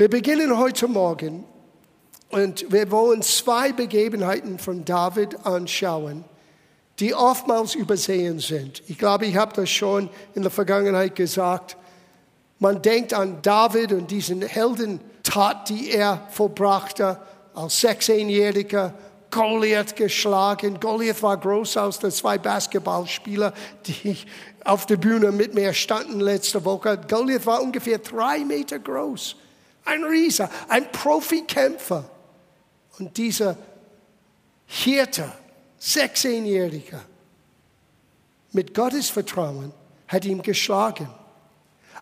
Wir beginnen heute Morgen und wir wollen zwei Begebenheiten von David anschauen, die oftmals übersehen sind. Ich glaube, ich habe das schon in der Vergangenheit gesagt. Man denkt an David und diesen Heldentat, die er vollbrachte als 16-Jähriger. Goliath geschlagen. Goliath war groß aus der zwei Basketballspieler, die auf der Bühne mit mir standen letzte Woche. Goliath war ungefähr drei Meter groß. Ein Rieser, ein Profikämpfer. Und dieser Hirte, 16-Jähriger, mit Gottes Vertrauen, hat ihn geschlagen.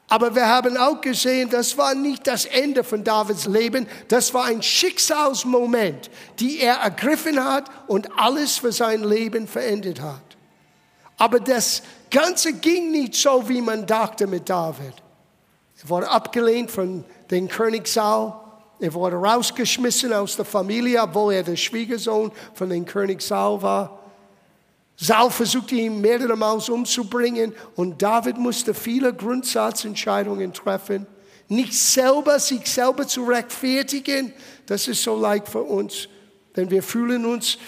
Aber wir haben auch gesehen, das war nicht das Ende von Davids Leben, das war ein Schicksalsmoment, die er ergriffen hat und alles für sein Leben verändert hat. Aber das Ganze ging nicht so, wie man dachte mit David. Er wurde abgelehnt von dem König Saul. Er wurde rausgeschmissen aus der Familie, obwohl er der Schwiegersohn von dem König Saul war. Saul versuchte ihn mehrere Mal umzubringen und David musste viele Grundsatzentscheidungen treffen. Nicht selber, sich selber zu rechtfertigen, das ist so leicht für uns, denn wir fühlen uns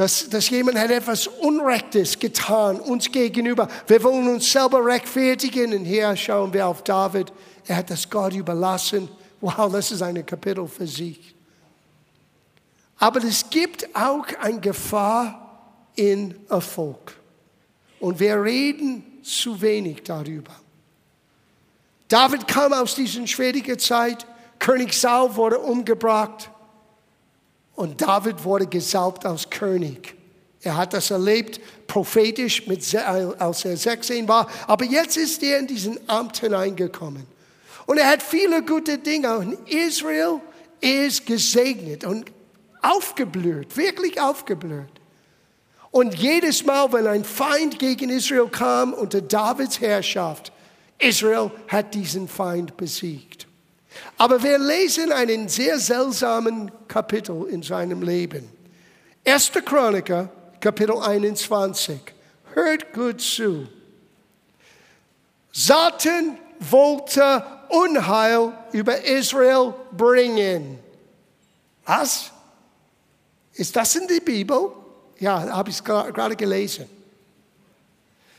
dass, dass jemand hat etwas Unrechtes getan uns gegenüber. Wir wollen uns selber rechtfertigen. Und hier schauen wir auf David. Er hat das Gott überlassen. Wow, das ist ein Kapitel für sich. Aber es gibt auch eine Gefahr in Erfolg. Und wir reden zu wenig darüber. David kam aus dieser schwierigen Zeit. König Saul wurde umgebracht. Und David wurde gesalbt als König. Er hat das erlebt, prophetisch, mit, als er 16 war. Aber jetzt ist er in diesen Amt hineingekommen. Und er hat viele gute Dinge. Und Israel ist gesegnet und aufgeblüht, wirklich aufgeblüht. Und jedes Mal, wenn ein Feind gegen Israel kam unter Davids Herrschaft, Israel hat diesen Feind besiegt. Aber wir lesen einen sehr seltsamen Kapitel in seinem Leben. 1. Chroniker, Kapitel 21. Hört gut zu. Satan wollte Unheil über Israel bringen. Was? Ist das in der Bibel? Ja, habe ich gerade gelesen.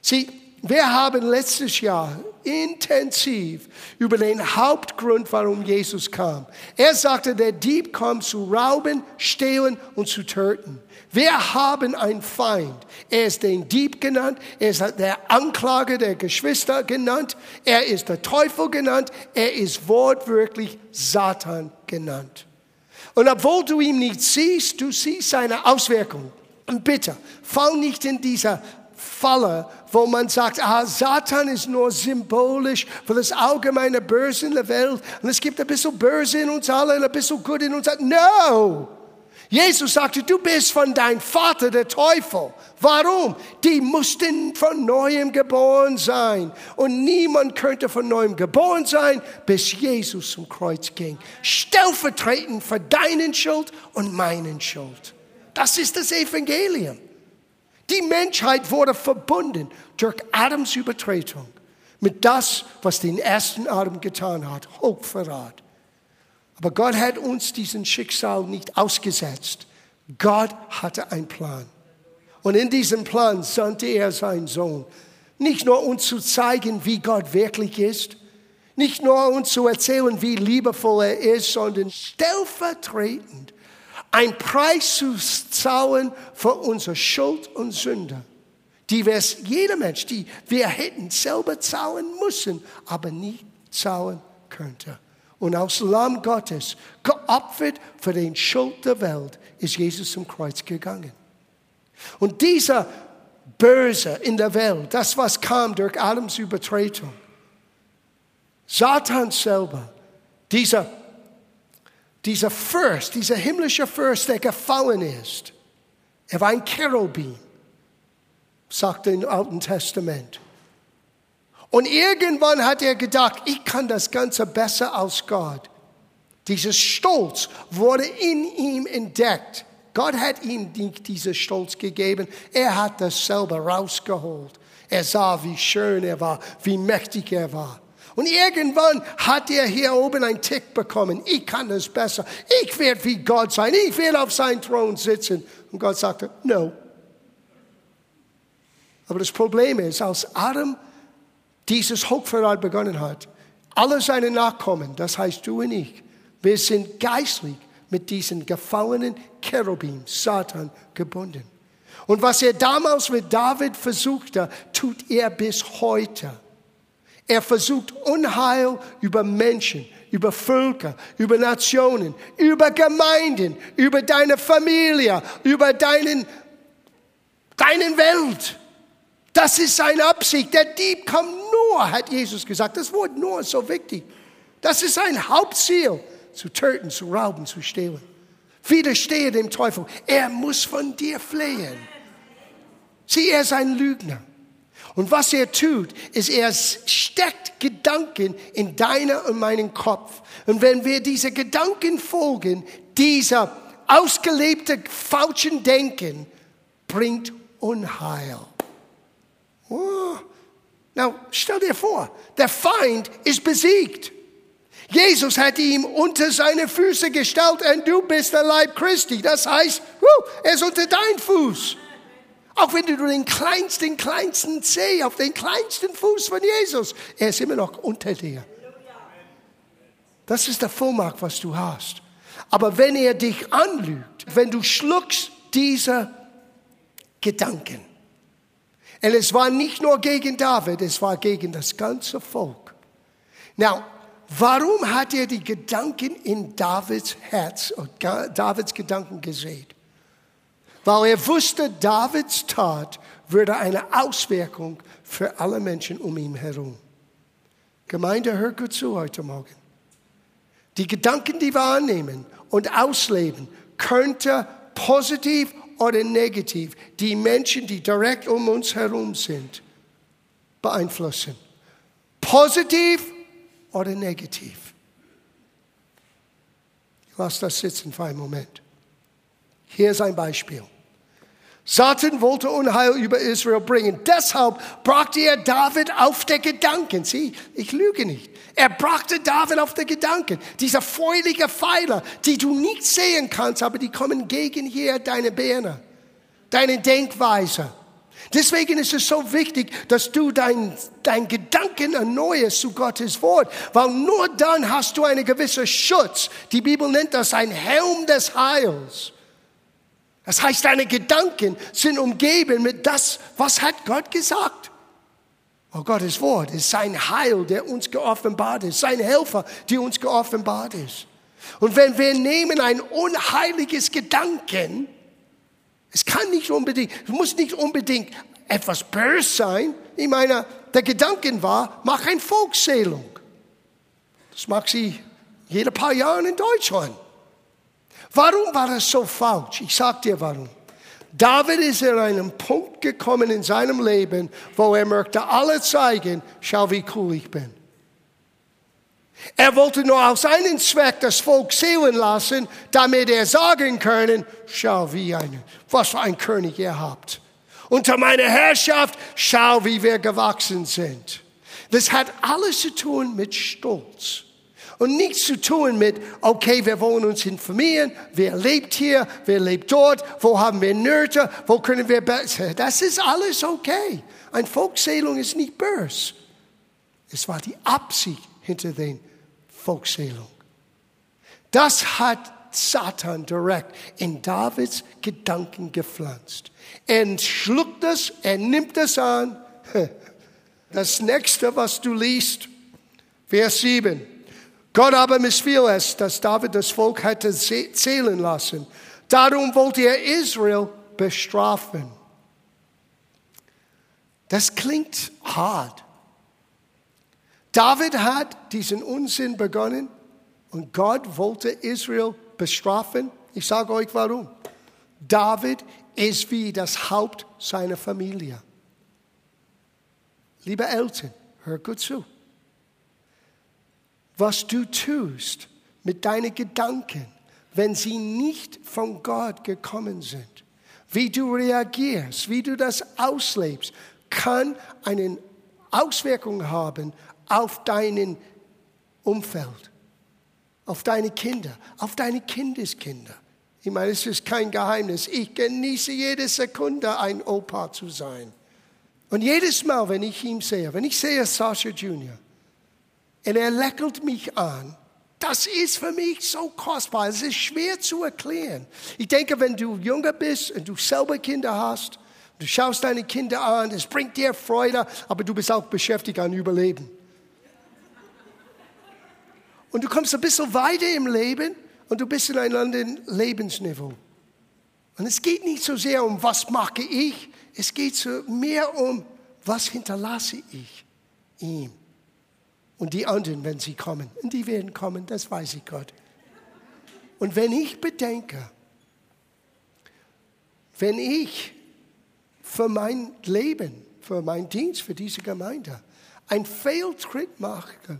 Sieh, wir haben letztes Jahr intensiv über den Hauptgrund, warum Jesus kam. Er sagte, der Dieb kommt zu rauben, stehlen und zu töten. Wir haben einen Feind. Er ist den Dieb genannt, er ist der Anklage der Geschwister genannt, er ist der Teufel genannt, er ist wortwörtlich Satan genannt. Und obwohl du ihn nicht siehst, du siehst seine Auswirkungen. Und bitte, fall nicht in dieser Falle, wo man sagt, ah, Satan ist nur symbolisch für das allgemeine Böse in der Welt. Und es gibt ein bisschen Böse in uns alle und ein bisschen Gut in uns. No! Jesus sagte, du bist von deinem Vater, der Teufel. Warum? Die mussten von neuem geboren sein. Und niemand könnte von neuem geboren sein, bis Jesus zum Kreuz ging. Stellvertretend für deinen Schuld und meinen Schuld. Das ist das Evangelium. Die Menschheit wurde verbunden durch Adams Übertretung mit das, was den ersten Adam getan hat, Hochverrat. Aber Gott hat uns diesen Schicksal nicht ausgesetzt. Gott hatte einen Plan. Und in diesem Plan sandte er seinen Sohn. Nicht nur uns zu zeigen, wie Gott wirklich ist, nicht nur uns zu erzählen, wie liebevoll er ist, sondern stellvertretend ein Preis zu zahlen für unsere Schuld und Sünde, die wir jeder Mensch, die wir hätten selber zahlen müssen, aber nie zahlen könnte. Und aus Lamm Gottes, geopfert für den Schuld der Welt, ist Jesus zum Kreuz gegangen. Und dieser Böse in der Welt, das was kam durch Adams Übertretung, Satan selber, dieser dieser Fürst, dieser himmlische Fürst, der gefallen ist, er war ein Cherubim, sagt er im Alten Testament. Und irgendwann hat er gedacht, ich kann das Ganze besser als Gott. Dieser Stolz wurde in ihm entdeckt. Gott hat ihm nicht diesen Stolz gegeben. Er hat das selber rausgeholt. Er sah, wie schön er war, wie mächtig er war. Und irgendwann hat er hier oben einen Tick bekommen. Ich kann es besser. Ich werde wie Gott sein. Ich werde auf seinem Thron sitzen. Und Gott sagte, no. Aber das Problem ist, als Adam dieses Hochverrat begonnen hat, alle seine Nachkommen, das heißt du und ich, wir sind geistlich mit diesen gefallenen Cherubim, Satan, gebunden. Und was er damals mit David versuchte, tut er bis heute. Er versucht Unheil über Menschen, über Völker, über Nationen, über Gemeinden, über deine Familie, über deinen, deinen Welt. Das ist seine Absicht. Der Dieb kommt nur, hat Jesus gesagt. Das Wort nur ist so wichtig. Das ist sein Hauptziel, zu töten, zu rauben, zu stehlen. Widerstehe dem Teufel. Er muss von dir flehen. Sieh, er ist ein Lügner. Und was er tut, ist, er steckt Gedanken in deiner und meinen Kopf. Und wenn wir diese Gedanken folgen, dieser ausgelebte falschen Denken bringt Unheil. Oh. Now, stell dir vor, der Feind ist besiegt. Jesus hat ihm unter seine Füße gestellt und du bist der Leib Christi. Das heißt, er ist unter dein Fuß. Auch wenn du den kleinsten, kleinsten Zeh auf den kleinsten Fuß von Jesus, er ist immer noch unter dir. Das ist der Vollmacht, was du hast. Aber wenn er dich anlügt, wenn du schluckst diese Gedanken, und es war nicht nur gegen David, es war gegen das ganze Volk. Now, warum hat er die Gedanken in Davids Herz, Davids Gedanken gesehen? Weil er wusste, Davids Tat würde eine Auswirkung für alle Menschen um ihn herum. Gemeinde, hört gut zu heute Morgen. Die Gedanken, die wir annehmen und ausleben, könnte positiv oder negativ die Menschen, die direkt um uns herum sind, beeinflussen. Positiv oder negativ. Lass das sitzen für einen Moment. Hier ist ein Beispiel. Satan wollte Unheil über Israel bringen. Deshalb brachte er David auf der Gedanken. Sieh, ich lüge nicht. Er brachte David auf der Gedanken. Dieser feurige Pfeiler, die du nicht sehen kannst, aber die kommen gegen hier deine Beine, deine Denkweise. Deswegen ist es so wichtig, dass du dein, dein Gedanken erneuerst zu Gottes Wort, weil nur dann hast du einen gewissen Schutz. Die Bibel nennt das ein Helm des Heils. Das heißt, deine Gedanken sind umgeben mit das, was hat Gott gesagt. Oh, Gottes Wort ist sein Heil, der uns geoffenbart ist, sein Helfer, der uns geoffenbart ist. Und wenn wir nehmen ein unheiliges Gedanken, es kann nicht unbedingt, es muss nicht unbedingt etwas böse sein. Ich meine, der Gedanken war, mach eine Volkszählung. Das macht sie jede paar Jahre in Deutschland. Warum war das so falsch? Ich sag dir warum. David ist in einen Punkt gekommen in seinem Leben, wo er möchte alle zeigen, schau wie cool ich bin. Er wollte nur aus einem Zweck das Volk sehen lassen, damit er sagen können, schau wie ein, was für ein König ihr habt. Unter meiner Herrschaft, schau wie wir gewachsen sind. Das hat alles zu tun mit Stolz und nichts zu tun mit, okay, wir wollen uns informieren, wer lebt hier, wer lebt dort, wo haben wir Nöte, wo können wir besser. Das ist alles okay. Eine Volkszählung ist nicht böse. Es war die Absicht hinter den Volkszählung. Das hat Satan direkt in Davids Gedanken gepflanzt. Er schluckt es, er nimmt es an. Das nächste, was du liest, Vers 7. Gott aber missfiel es, dass David das Volk hätte zählen lassen. Darum wollte er Israel bestrafen. Das klingt hart. David hat diesen Unsinn begonnen und Gott wollte Israel bestrafen. Ich sage euch warum. David ist wie das Haupt seiner Familie. Liebe Eltern, hört gut zu was du tust mit deinen Gedanken, wenn sie nicht von Gott gekommen sind. Wie du reagierst, wie du das auslebst, kann eine Auswirkung haben auf deinen Umfeld, auf deine Kinder, auf deine Kindeskinder. Ich meine, es ist kein Geheimnis. Ich genieße jede Sekunde, ein Opa zu sein. Und jedes Mal, wenn ich ihn sehe, wenn ich sehe Sascha Junior, und er lächelt mich an, das ist für mich so kostbar. Es ist schwer zu erklären. Ich denke, wenn du jünger bist und du selber Kinder hast, du schaust deine Kinder an, es bringt dir Freude, aber du bist auch beschäftigt an Überleben. Und du kommst ein bisschen weiter im Leben und du bist in einem anderen Lebensniveau. Und es geht nicht so sehr um, was mache ich, es geht so mehr um, was hinterlasse ich ihm. Und die anderen, wenn sie kommen, und die werden kommen, das weiß ich Gott. Und wenn ich bedenke, wenn ich für mein Leben, für meinen Dienst, für diese Gemeinde einen Fehltritt mache,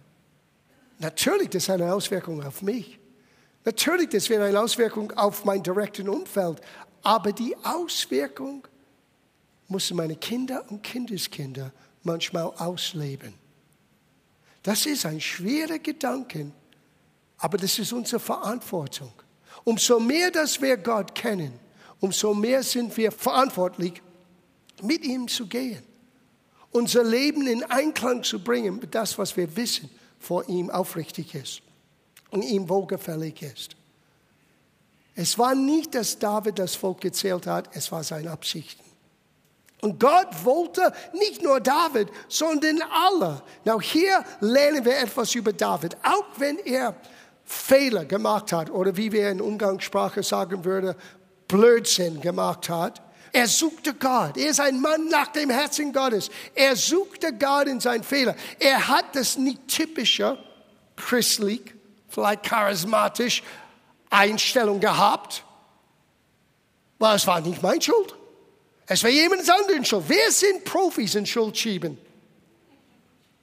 natürlich, das hat eine Auswirkung auf mich. Natürlich, das wäre eine Auswirkung auf mein direktes Umfeld. Aber die Auswirkung müssen meine Kinder und Kindeskinder manchmal ausleben. Das ist ein schwerer Gedanke, aber das ist unsere Verantwortung. Umso mehr, dass wir Gott kennen, umso mehr sind wir verantwortlich, mit ihm zu gehen. Unser Leben in Einklang zu bringen mit das, was wir wissen, vor ihm aufrichtig ist und ihm wohlgefällig ist. Es war nicht, dass David das Volk gezählt hat, es war seine Absichten. Und Gott wollte nicht nur David, sondern alle. Now hier lernen wir etwas über David. Auch wenn er Fehler gemacht hat oder wie wir in Umgangssprache sagen würden, Blödsinn gemacht hat. Er suchte Gott. Er ist ein Mann nach dem Herzen Gottes. Er suchte Gott in seinen Fehler. Er hat das nicht typische christlich, vielleicht charismatisch Einstellung gehabt, weil es war nicht meine Schuld. Es war jemand anderes Schuld. Wer sind Profis in Schuld schieben?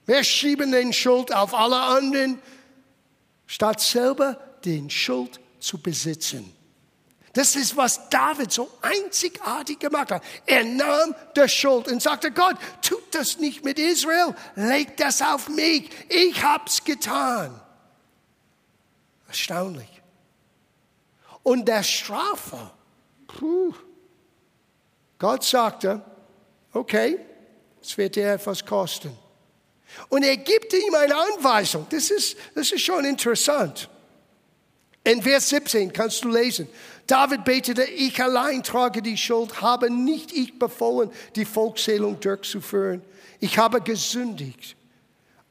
Wir schieben den Schuld auf alle anderen, statt selber den Schuld zu besitzen. Das ist, was David so einzigartig gemacht hat. Er nahm die Schuld und sagte, Gott, tut das nicht mit Israel, leg das auf mich, ich hab's getan. Erstaunlich. Und der Strafe, puh, Gott sagte, okay, es wird dir etwas kosten. Und er gibt ihm eine Anweisung. Das ist, das ist schon interessant. In Vers 17 kannst du lesen. David betete, ich allein trage die Schuld, habe nicht ich befohlen, die Volkszählung durchzuführen. Ich habe gesündigt.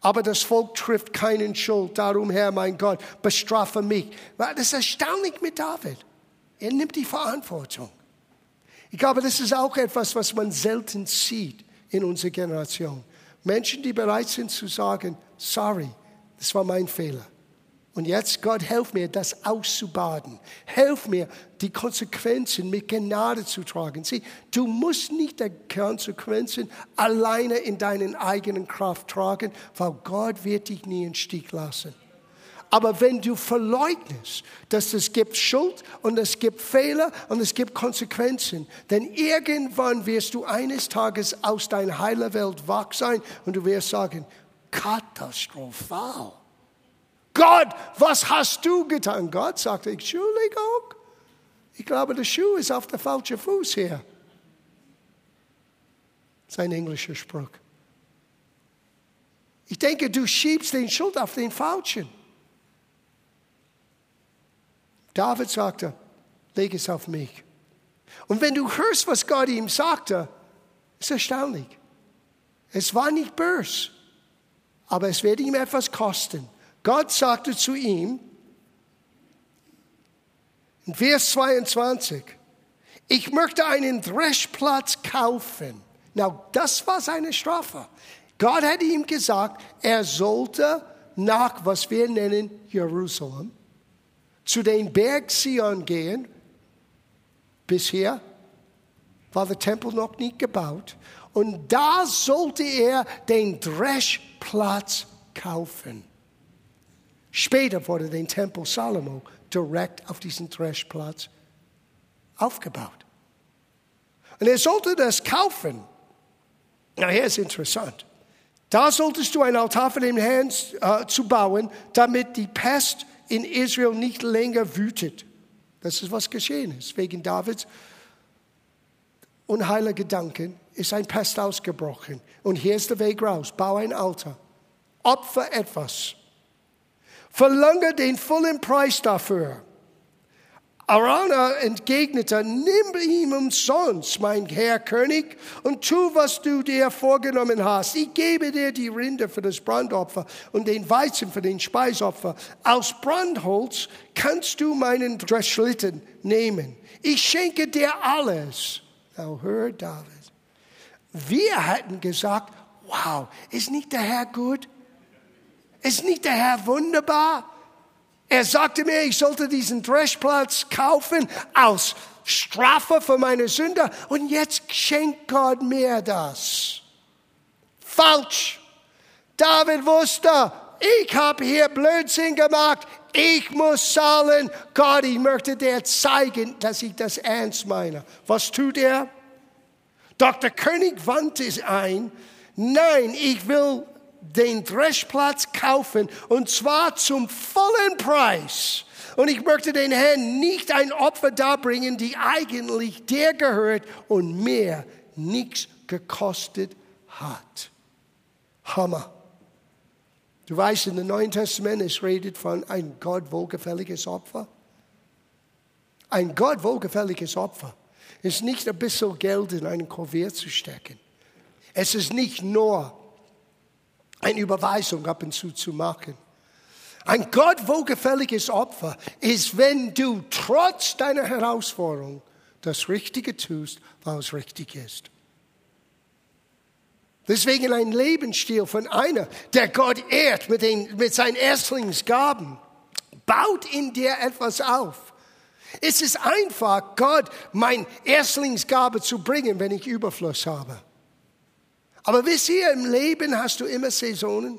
Aber das Volk trifft keinen Schuld. Darum, Herr, mein Gott, bestrafe mich. Das ist erstaunlich mit David. Er nimmt die Verantwortung. Ich glaube, das ist auch etwas, was man selten sieht in unserer Generation. Menschen, die bereit sind zu sagen, sorry, das war mein Fehler. Und jetzt, Gott, helf mir, das auszubaden. Helf mir, die Konsequenzen mit Gnade zu tragen. Sieh, du musst nicht die Konsequenzen alleine in deinen eigenen Kraft tragen, weil Gott wird dich nie in Stich lassen. Aber wenn du verleugnest, dass es gibt Schuld und es gibt Fehler und es gibt Konsequenzen, denn irgendwann wirst du eines Tages aus deiner heilen Welt wach sein und du wirst sagen, katastrophal. Gott, was hast du getan? Gott sagte, Entschuldigung, ich glaube, der Schuh ist auf der falschen Fuß hier. Sein englischer Spruch. Ich denke, du schiebst den Schuld auf den Falschen. David sagte, leg es auf mich. Und wenn du hörst, was Gott ihm sagte, ist erstaunlich. Es war nicht böse, aber es wird ihm etwas kosten. Gott sagte zu ihm, in Vers 22, ich möchte einen Dreschplatz kaufen. Na, das war seine Strafe. Gott hat ihm gesagt, er sollte nach, was wir nennen, Jerusalem, zu den Berg Sion gehen. Bisher war der Tempel noch nicht gebaut. Und da sollte er den Dreschplatz kaufen. Später wurde der Tempel Salomo direkt auf diesen Dreschplatz aufgebaut. Und er sollte das kaufen. Na, hier ist interessant. Da solltest du ein Altar für den Herrn äh, zu bauen, damit die Pest in Israel nicht länger wütet. Das ist, was geschehen ist. Wegen Davids unheiler Gedanken ist ein Pest ausgebrochen. Und hier ist der Weg raus. Bau ein Altar. Opfer etwas. Verlange den vollen Preis dafür. Arana entgegnete, nimm ihm umsonst, mein Herr König, und tu, was du dir vorgenommen hast. Ich gebe dir die Rinde für das Brandopfer und den Weizen für den Speisopfer. Aus Brandholz kannst du meinen Dreschlitten nehmen. Ich schenke dir alles. Now hör, David. Wir hätten gesagt, wow, ist nicht der Herr gut? Ist nicht der Herr wunderbar? Er sagte mir, ich sollte diesen Dreschplatz kaufen als Strafe für meine Sünde und jetzt schenkt Gott mir das. Falsch. David wusste, ich habe hier Blödsinn gemacht, ich muss zahlen. Gott, ich möchte dir zeigen, dass ich das ernst meine. Was tut er? Dr. König wandte es ein, nein, ich will den Dreschplatz kaufen und zwar zum vollen Preis. Und ich möchte den Herrn nicht ein Opfer darbringen, die eigentlich der gehört und mir nichts gekostet hat. Hammer. Du weißt, in dem Neuen Testament, es redet von ein Gott wohlgefälliges Opfer. Ein Gott wohlgefälliges Opfer ist nicht ein bisschen Geld in einen Kuvert zu stecken. Es ist nicht nur eine Überweisung ab und zu zu machen. Ein Gott wohlgefälliges Opfer ist, wenn du trotz deiner Herausforderung das Richtige tust, was richtig ist. Deswegen ein Lebensstil von einer, der Gott ehrt mit, den, mit seinen Erstlingsgaben, baut in dir etwas auf. Es ist einfach, Gott mein Erstlingsgabe zu bringen, wenn ich Überfluss habe. Aber wisst ihr, im Leben hast du immer Saisonen.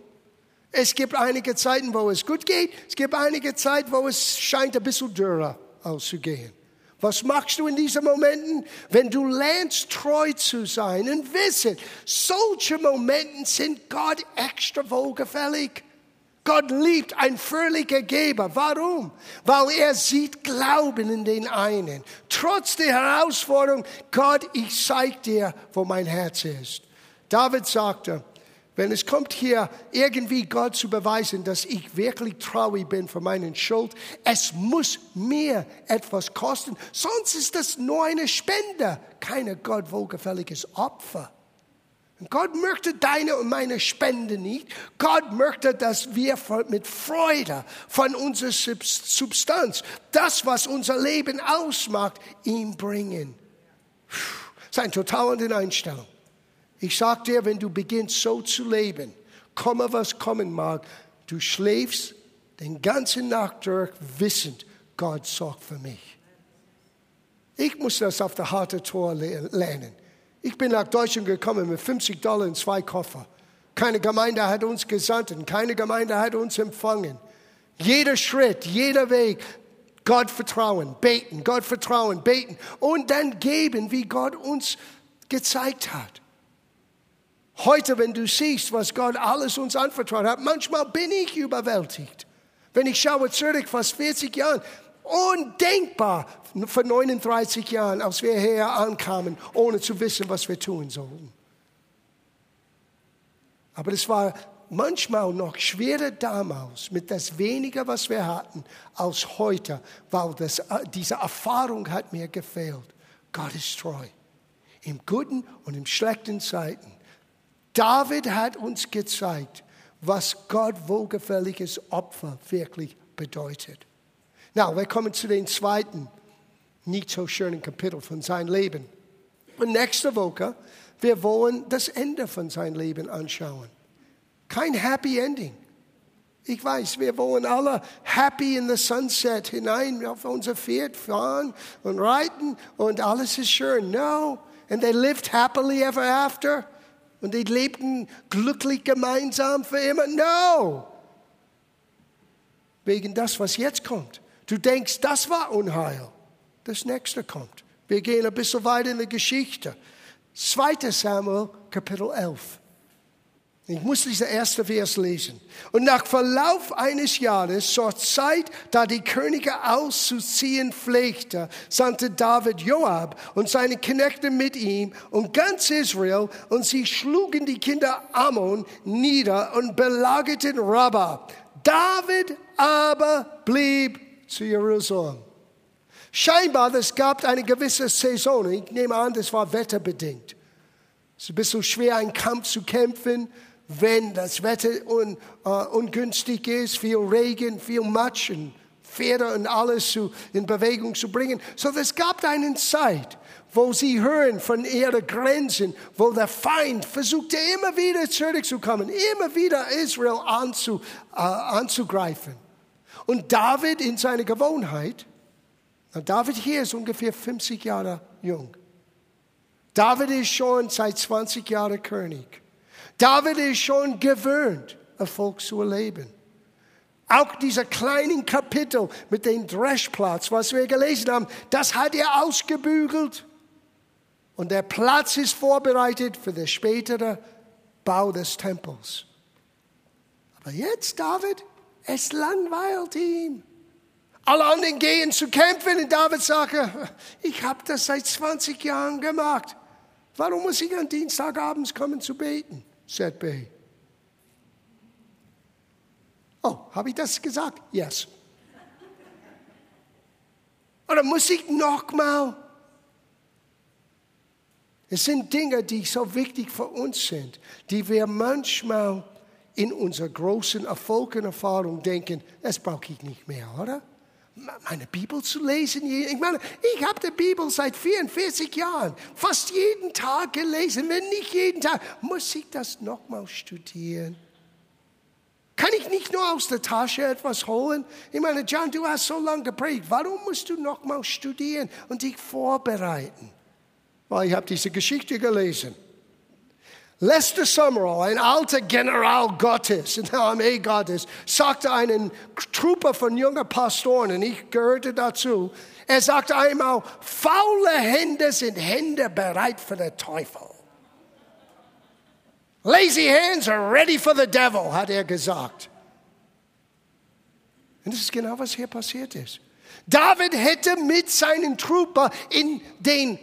Es gibt einige Zeiten, wo es gut geht. Es gibt einige Zeiten, wo es scheint ein bisschen dürrer auszugehen. Was machst du in diesen Momenten? Wenn du lernst, treu zu sein und wissen, solche Momente sind Gott extra wohlgefällig. Gott liebt ein fröhlicher Geber. Warum? Weil er sieht Glauben in den einen. Trotz der Herausforderung, Gott, ich zeig dir, wo mein Herz ist. David sagte, wenn es kommt hier irgendwie Gott zu beweisen, dass ich wirklich traurig bin für meinen Schuld, es muss mir etwas kosten, sonst ist das nur eine Spende, keine Gott wohlgefälliges Opfer. Gott möchte deine und meine Spende nicht. Gott möchte, dass wir mit Freude von unserer Substanz, das, was unser Leben ausmacht, ihm bringen. Das ist eine total andere Einstellung. Ich sag dir, wenn du beginnst so zu leben, komme was kommen mag, du schläfst den ganzen Nacht durch, wissend, Gott sorgt für mich. Ich muss das auf der harte Tor lernen. Ich bin nach Deutschland gekommen mit 50 Dollar in zwei Koffer. Keine Gemeinde hat uns gesandt und keine Gemeinde hat uns empfangen. Jeder Schritt, jeder Weg, Gott vertrauen, beten, Gott vertrauen, beten und dann geben, wie Gott uns gezeigt hat. Heute, wenn du siehst, was Gott alles uns anvertraut hat, manchmal bin ich überwältigt. Wenn ich schaue zurück, fast 40 Jahre, undenkbar vor 39 Jahren, als wir hier ankamen, ohne zu wissen, was wir tun sollten. Aber es war manchmal noch schwerer damals mit das weniger, was wir hatten, als heute, weil das, diese Erfahrung hat mir gefehlt. Gott ist treu. Im guten und im schlechten Zeiten. David hat uns gezeigt, was Gott wohlgefälliges Opfer wirklich bedeutet. Na, wir kommen zu den zweiten, nicht so schönen Kapitel von seinem Leben. Und nächste Woche, wir wollen das Ende von seinem Leben anschauen. Kein Happy Ending. Ich weiß, wir wollen alle happy in the sunset hinein auf unser Pferd fahren und reiten und alles ist schön. No. And they lived happily ever after. Und die lebten glücklich gemeinsam für immer. No! Wegen das, was jetzt kommt. Du denkst, das war Unheil. Das nächste kommt. Wir gehen ein bisschen weiter in der Geschichte. 2. Samuel, Kapitel 11. Ich muss dieser erste Vers lesen. Und nach Verlauf eines Jahres, zur Zeit, da die Könige auszuziehen pflegte, sandte David Joab und seine Knechte mit ihm und ganz Israel und sie schlugen die Kinder Ammon nieder und belagerten Rabbah. David aber blieb zu Jerusalem. Scheinbar, es gab eine gewisse Saison. Ich nehme an, das war wetterbedingt. Es ist ein bisschen schwer, einen Kampf zu kämpfen wenn das Wetter un, uh, ungünstig ist, viel Regen, viel Matsch und Pferde und alles zu, in Bewegung zu bringen. So es gab eine Zeit, wo sie hören von ihren Grenzen, wo der Feind versuchte immer wieder zurückzukommen, immer wieder Israel anzu, uh, anzugreifen. Und David in seiner Gewohnheit, David hier ist ungefähr 50 Jahre jung. David ist schon seit 20 Jahren König. David ist schon gewöhnt, Erfolg zu erleben. Auch dieser kleinen Kapitel mit dem Dreschplatz, was wir gelesen haben, das hat er ausgebügelt. Und der Platz ist vorbereitet für den späteren Bau des Tempels. Aber jetzt, David, es langweilt ihn. Alle anderen gehen zu kämpfen und David sagt, ich habe das seit 20 Jahren gemacht. Warum muss ich an Dienstagabends kommen zu beten? Said B. Oh, habe ich das gesagt? Yes. Oder muss ich nochmal? Es sind Dinge, die so wichtig für uns sind, die wir manchmal in unserer großen Erfolg Erfahrung denken, das brauche ich nicht mehr, oder? Meine Bibel zu lesen. Ich meine, ich habe die Bibel seit 44 Jahren fast jeden Tag gelesen. Wenn nicht jeden Tag, muss ich das nochmal studieren. Kann ich nicht nur aus der Tasche etwas holen? Ich meine, John, du hast so lange geprägt. Warum musst du nochmal studieren und dich vorbereiten? Weil ich habe diese Geschichte gelesen. Lester Summerall, ein alter General Gottes, in der Armee Gottes, sagte einen Truppe von jungen Pastoren, und ich gehörte dazu, er sagte einmal, faule Hände sind Hände bereit für den Teufel. Lazy hands are ready for the devil, hat er gesagt. Und das ist genau, was hier passiert ist. David hätte mit seinen Truppen in den,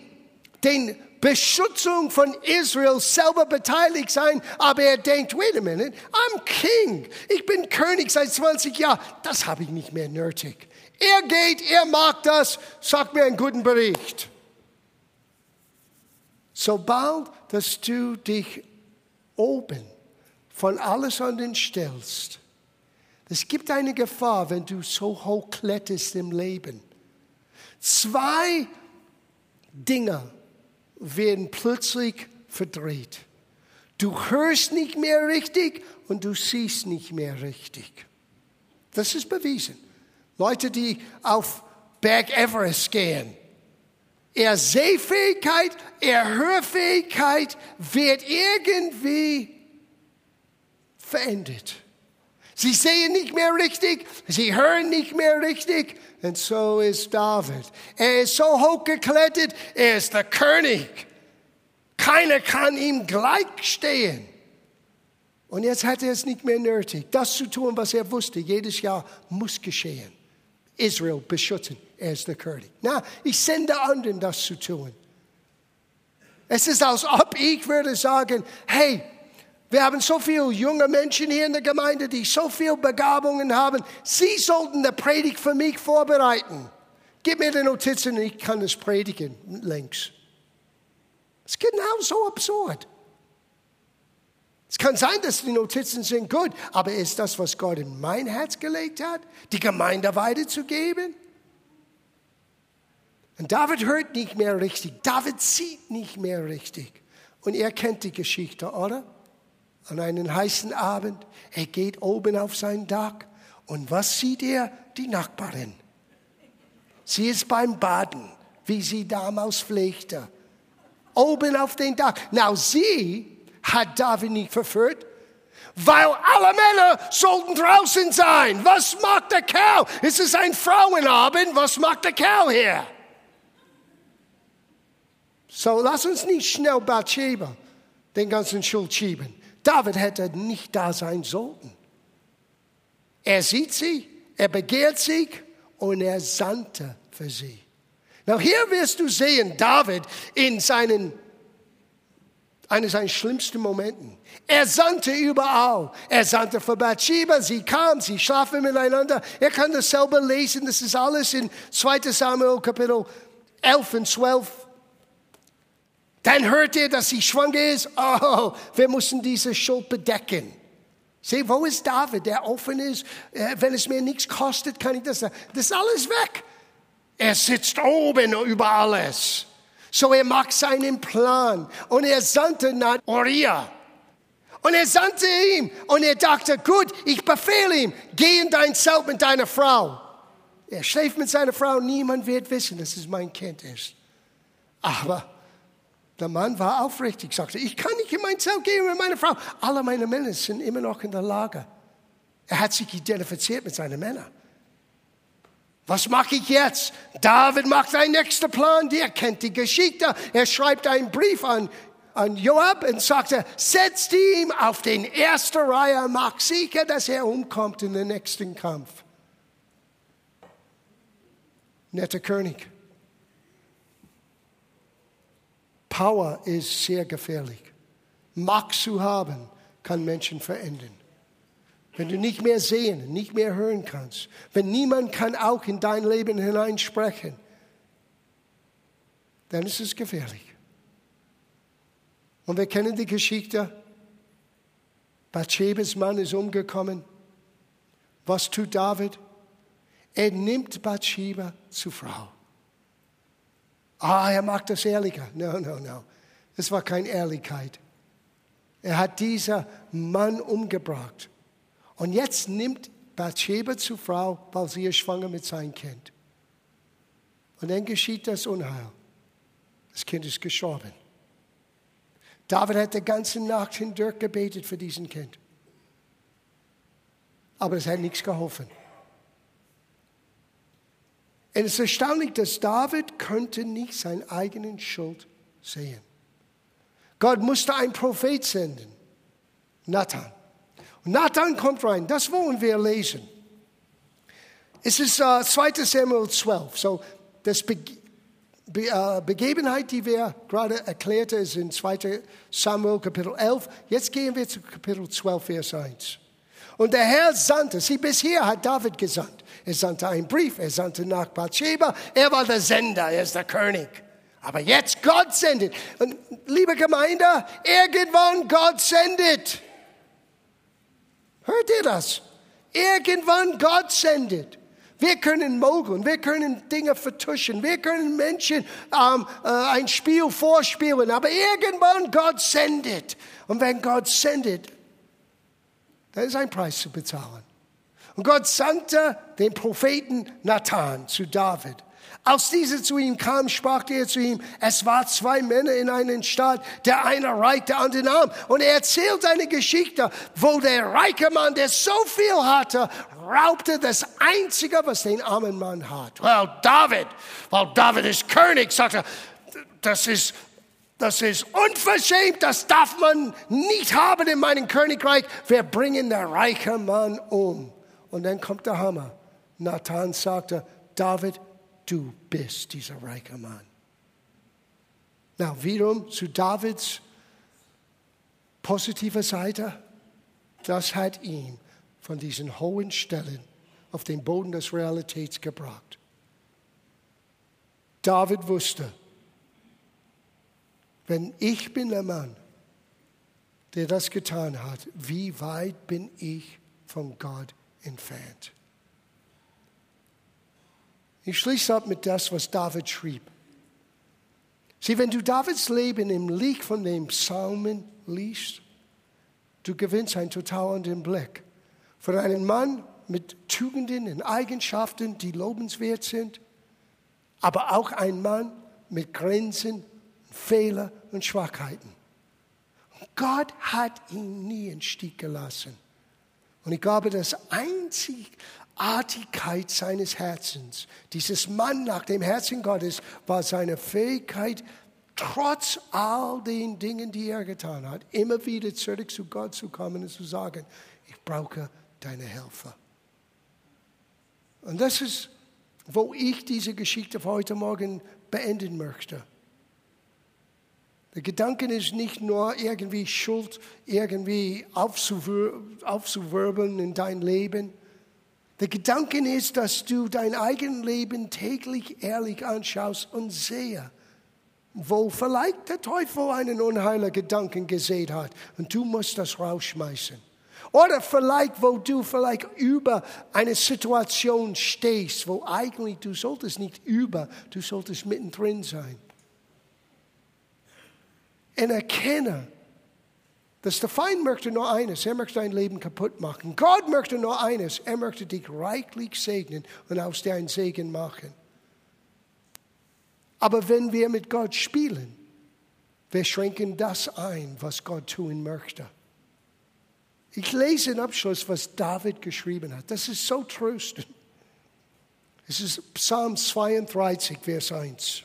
den Beschützung von Israel selber beteiligt sein, aber er denkt, wait a minute, I'm king. Ich bin König seit 20 Jahren. Das habe ich nicht mehr nötig. Er geht, er mag das, sagt mir einen guten Bericht. Sobald, dass du dich oben von alles an den stellst, es gibt eine Gefahr, wenn du so hoch kletterst im Leben. Zwei Dinge werden plötzlich verdreht. Du hörst nicht mehr richtig und du siehst nicht mehr richtig. Das ist bewiesen. Leute, die auf Berg Everest gehen, ihre Sehfähigkeit, ihre Hörfähigkeit wird irgendwie verändert. Sie sehen nicht mehr richtig, sie hören nicht mehr richtig. Und so ist David. Er ist so hochgeklettert, er ist der König. Keiner kann ihm gleichstehen. Und jetzt hat er es nicht mehr nötig, das zu tun, was er wusste. Jedes Jahr muss geschehen. Israel beschützen. Er ist der König. Na, ich sende anderen, das zu tun. Es ist, als ob ich würde sagen, hey, wir haben so viele junge Menschen hier in der Gemeinde, die so viele Begabungen haben. Sie sollten eine Predigt für mich vorbereiten. Gib mir die Notizen und ich kann es predigen links. Es ist genau so absurd. Es kann sein, dass die Notizen sind gut, aber ist das, was Gott in mein Herz gelegt hat, die Gemeinde weiterzugeben? Und David hört nicht mehr richtig, David sieht nicht mehr richtig. Und er kennt die Geschichte, oder? An einen heißen Abend. Er geht oben auf sein Dach und was sieht er? Die Nachbarin. Sie ist beim Baden, wie sie damals pflegte. Oben auf dem Dach. Na, sie hat David nicht verführt, weil alle Männer sollten draußen sein. Was macht der Kerl? Es ist ein Frauenabend. Was macht der Kerl hier? So, lass uns nicht schnell Bathsheba den ganzen Schuld schieben. David hätte nicht da sein sollen. Er sieht sie, er begehrt sie und er sandte für sie. Now hier wirst du sehen, David in seinen, eines seiner schlimmsten Momenten. Er sandte überall. Er sandte für Bathsheba, sie kam, sie schlafen miteinander. Er kann das selber lesen, das ist alles in 2 Samuel Kapitel 11 und 12. Dann hört er, dass sie schwanger ist. Oh, wir müssen diese Schuld bedecken. Sieh, wo ist David, der offen ist? Äh, wenn es mir nichts kostet, kann ich das. Das ist alles weg. Er sitzt oben über alles. So er macht seinen Plan. Und er sandte nach Uriah. Und er sandte ihm. Und er dachte, gut, ich befehle ihm, geh in dein Zelt mit deiner Frau. Er schläft mit seiner Frau. Niemand wird wissen, dass es mein Kind ist. Aber der Mann war aufrichtig, sagte, ich kann nicht in mein Zelt gehen mit meiner Frau. Alle meine Männer sind immer noch in der Lage. Er hat sich identifiziert mit seinen Männern. Was mache ich jetzt? David macht einen nächsten Plan, der kennt die Geschichte. Er schreibt einen Brief an, an Joab und sagte, setzt ihm auf den ersten Reihe, mach sicher, dass er umkommt in den nächsten Kampf. Netter König. Power ist sehr gefährlich. Macht zu haben kann Menschen verändern. Wenn du nicht mehr sehen, nicht mehr hören kannst, wenn niemand kann auch in dein Leben hineinsprechen, dann ist es gefährlich. Und wir kennen die Geschichte. Bathshebes Mann ist umgekommen. Was tut David? Er nimmt Bathsheba zur Frau. Ah, er macht das ehrlicher. No, no, no. Es war keine Ehrlichkeit. Er hat diesen Mann umgebracht. Und jetzt nimmt Bathsheba zur Frau, weil sie ist schwanger mit seinem Kind. Und dann geschieht das Unheil. Das Kind ist gestorben. David hat die ganze Nacht hindurch gebetet für diesen Kind. Aber es hat nichts geholfen. Und es ist erstaunlich, dass David könnte nicht seine eigenen Schuld sehen. Gott musste einen Prophet senden, Nathan. Nathan kommt rein, das wollen wir lesen. Es ist uh, 2. Samuel 12. So, das Be Be uh, Begebenheit, die wir gerade erklärten, ist in 2. Samuel Kapitel 11. Jetzt gehen wir zu Kapitel 12, Vers 1. Und der Herr sandte, sie bisher hat David gesandt. Er sandte einen Brief, er sandte nach Bathsheba, er war der Sender, er ist der König. Aber jetzt Gott sendet. Und liebe Gemeinde, irgendwann Gott sendet. Hört ihr das? Irgendwann Gott sendet. Wir können mogeln, wir können Dinge vertuschen, wir können Menschen ähm, äh, ein Spiel vorspielen, aber irgendwann Gott sendet. Und wenn Gott sendet, dann ist ein Preis zu bezahlen. Und Gott sandte den Propheten Nathan zu David. Als dieser zu ihm kam, sprach er zu ihm, es war zwei Männer in einer Stadt, der eine reich, der andere arm. Und er erzählt eine Geschichte, wo der reiche Mann, der so viel hatte, raubte das Einzige, was den armen Mann hat. Well, David, weil David ist König, sagte, das ist, das ist unverschämt, das darf man nicht haben in meinem Königreich. Wir bringen den reichen Mann um. Und dann kommt der Hammer. Nathan sagte, David, du bist dieser reiche Mann. Na, wiederum zu Davids positiver Seite, das hat ihn von diesen hohen Stellen auf den Boden des Realitäts gebracht. David wusste, wenn ich bin der Mann, der das getan hat, wie weit bin ich von Gott entfernt? Ich schließe ab mit das, was David schrieb. Sieh, wenn du Davids Leben im Licht von den Psalmen liest, du gewinnst einen total anderen Blick. Von einem Mann mit Tugenden und Eigenschaften, die lobenswert sind, aber auch ein Mann mit Grenzen, Fehlern und Schwachheiten. Gott hat ihn nie in Stich gelassen. Und ich glaube, das einzig, Artigkeit seines Herzens. Dieses Mann nach dem Herzen Gottes war seine Fähigkeit, trotz all den Dingen, die er getan hat, immer wieder zurück zu Gott zu kommen und zu sagen, ich brauche deine Hilfe. Und das ist, wo ich diese Geschichte für heute Morgen beenden möchte. Der Gedanke ist nicht nur irgendwie Schuld irgendwie aufzuwirbeln in dein Leben. Der Gedanke ist, dass du dein eigenes Leben täglich ehrlich anschaust und sehe, wo vielleicht der Teufel einen unheiligen Gedanken gesät hat und du musst das rausschmeißen. Oder vielleicht, wo du vielleicht über eine Situation stehst, wo eigentlich du solltest nicht über, du solltest mittendrin sein. Und erkenne, dass der Feind möchte nur eines, er möchte dein Leben kaputt machen. Gott möchte nur eines, er möchte dich reichlich segnen und aus dir einen Segen machen. Aber wenn wir mit Gott spielen, wir schränken das ein, was Gott tun möchte. Ich lese im Abschluss, was David geschrieben hat. Das ist so tröstend. Es ist Psalm 32, Vers 1.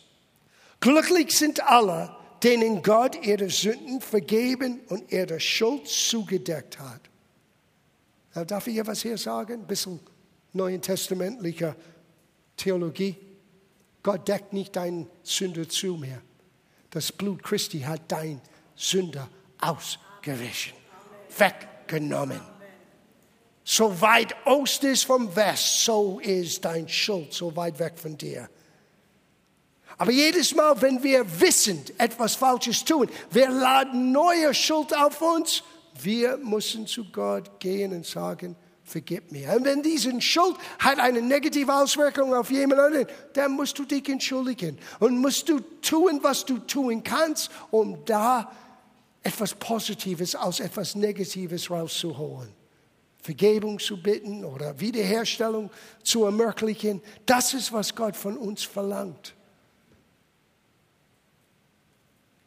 Glücklich sind alle, denen Gott ihre Sünden vergeben und ihre Schuld zugedeckt hat. Darf ich etwas hier sagen? Ein bisschen neuen testamentlicher Theologie. Gott deckt nicht deinen Sünder zu mehr. Das Blut Christi hat dein Sünder ausgewichen, weggenommen. So weit Ost ist vom West, so ist dein Schuld so weit weg von dir. Aber jedes Mal, wenn wir wissend etwas Falsches tun, wir laden neue Schuld auf uns, wir müssen zu Gott gehen und sagen, vergib mir. Und wenn diese Schuld hat eine negative Auswirkung auf jemand anderen, dann musst du dich entschuldigen und musst du tun, was du tun kannst, um da etwas Positives aus etwas Negatives rauszuholen. Vergebung zu bitten oder Wiederherstellung zu ermöglichen, das ist, was Gott von uns verlangt.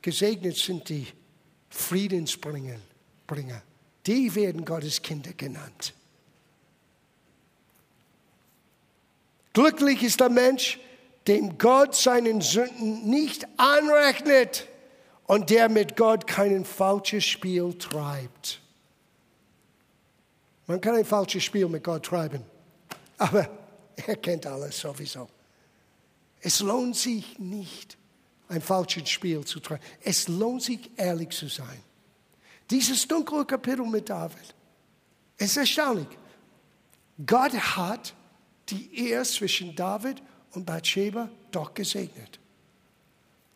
Gesegnet sind die Friedensbringer. Die werden Gottes Kinder genannt. Glücklich ist der Mensch, dem Gott seinen Sünden nicht anrechnet und der mit Gott kein falsches Spiel treibt. Man kann ein falsches Spiel mit Gott treiben, aber er kennt alles sowieso. Es lohnt sich nicht, ein falsches Spiel zu treiben. Es lohnt sich, ehrlich zu sein. Dieses dunkle Kapitel mit David, es ist erstaunlich. Gott hat die Ehe zwischen David und Bathsheba doch gesegnet.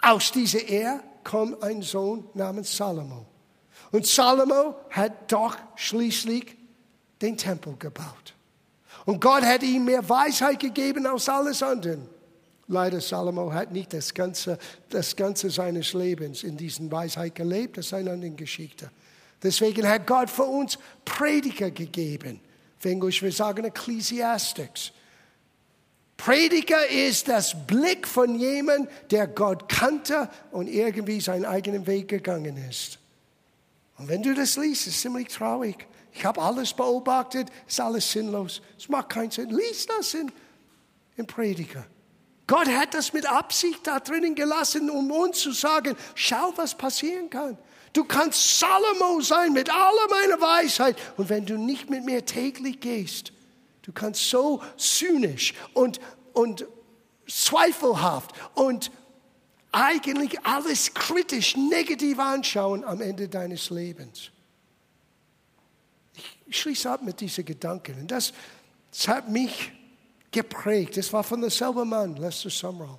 Aus dieser Ehe kommt ein Sohn namens Salomo. Und Salomo hat doch schließlich den Tempel gebaut. Und Gott hat ihm mehr Weisheit gegeben als alles andere. Leider Salomo hat nicht das ganze, das ganze seines Lebens in diesen Weisheit gelebt, das ist eine andere Geschichte. Deswegen hat Gott für uns Prediger gegeben. Englisch wir sagen Ecclesiastics. Prediger ist das Blick von jemandem, der Gott kannte und irgendwie seinen eigenen Weg gegangen ist. Und wenn du das liest, ist es ziemlich traurig. Ich habe alles beobachtet, ist alles sinnlos. Es macht keinen Sinn. Lies das in, in Prediger. Gott hat das mit Absicht da drinnen gelassen, um uns zu sagen, schau, was passieren kann. Du kannst Salomo sein mit aller meiner Weisheit. Und wenn du nicht mit mir täglich gehst, Du kannst so zynisch und, und zweifelhaft und eigentlich alles kritisch, negativ anschauen am Ende deines Lebens. Ich schließe ab mit diesen Gedanken. Und das, das hat mich geprägt. Das war von derselben Mann, Lester Sumrall.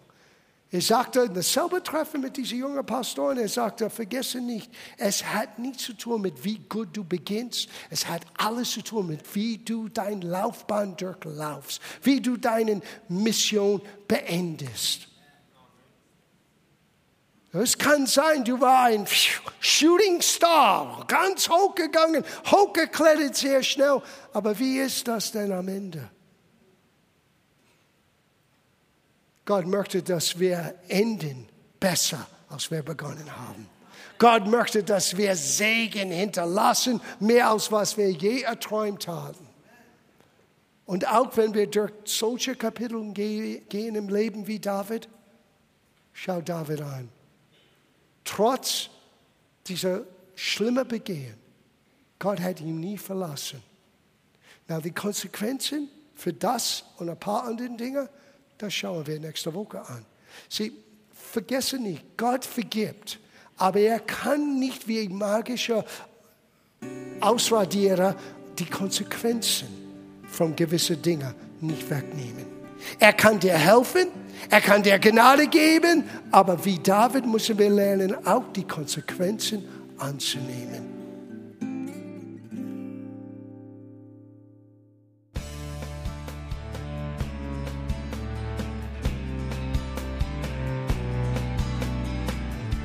Er sagte, dasselbe Treffen mit diesen jungen Pastoren, er sagte, vergesse nicht, es hat nichts zu tun mit wie gut du beginnst, es hat alles zu tun mit wie du dein Laufbahn durchlaufst, wie du deine Mission beendest. Es kann sein, du warst ein Shooting Star, ganz hochgegangen, hochgeklettert sehr schnell, aber wie ist das denn am Ende? Gott möchte, dass wir enden besser, als wir begonnen haben. Gott möchte, dass wir Segen hinterlassen, mehr als was wir je erträumt haben. Und auch wenn wir durch solche Kapitel gehen im Leben wie David, schau David an. trotz dieser schlimmen Begehen, Gott hat ihn nie verlassen. Na, die Konsequenzen für das und ein paar andere Dinge, das schauen wir nächste Woche an. Sie vergessen nicht, Gott vergibt, aber er kann nicht wie ein magischer Ausradierer die Konsequenzen von gewissen Dingen nicht wegnehmen. Er kann dir helfen, er kann dir Gnade geben, aber wie David müssen wir lernen, auch die Konsequenzen anzunehmen.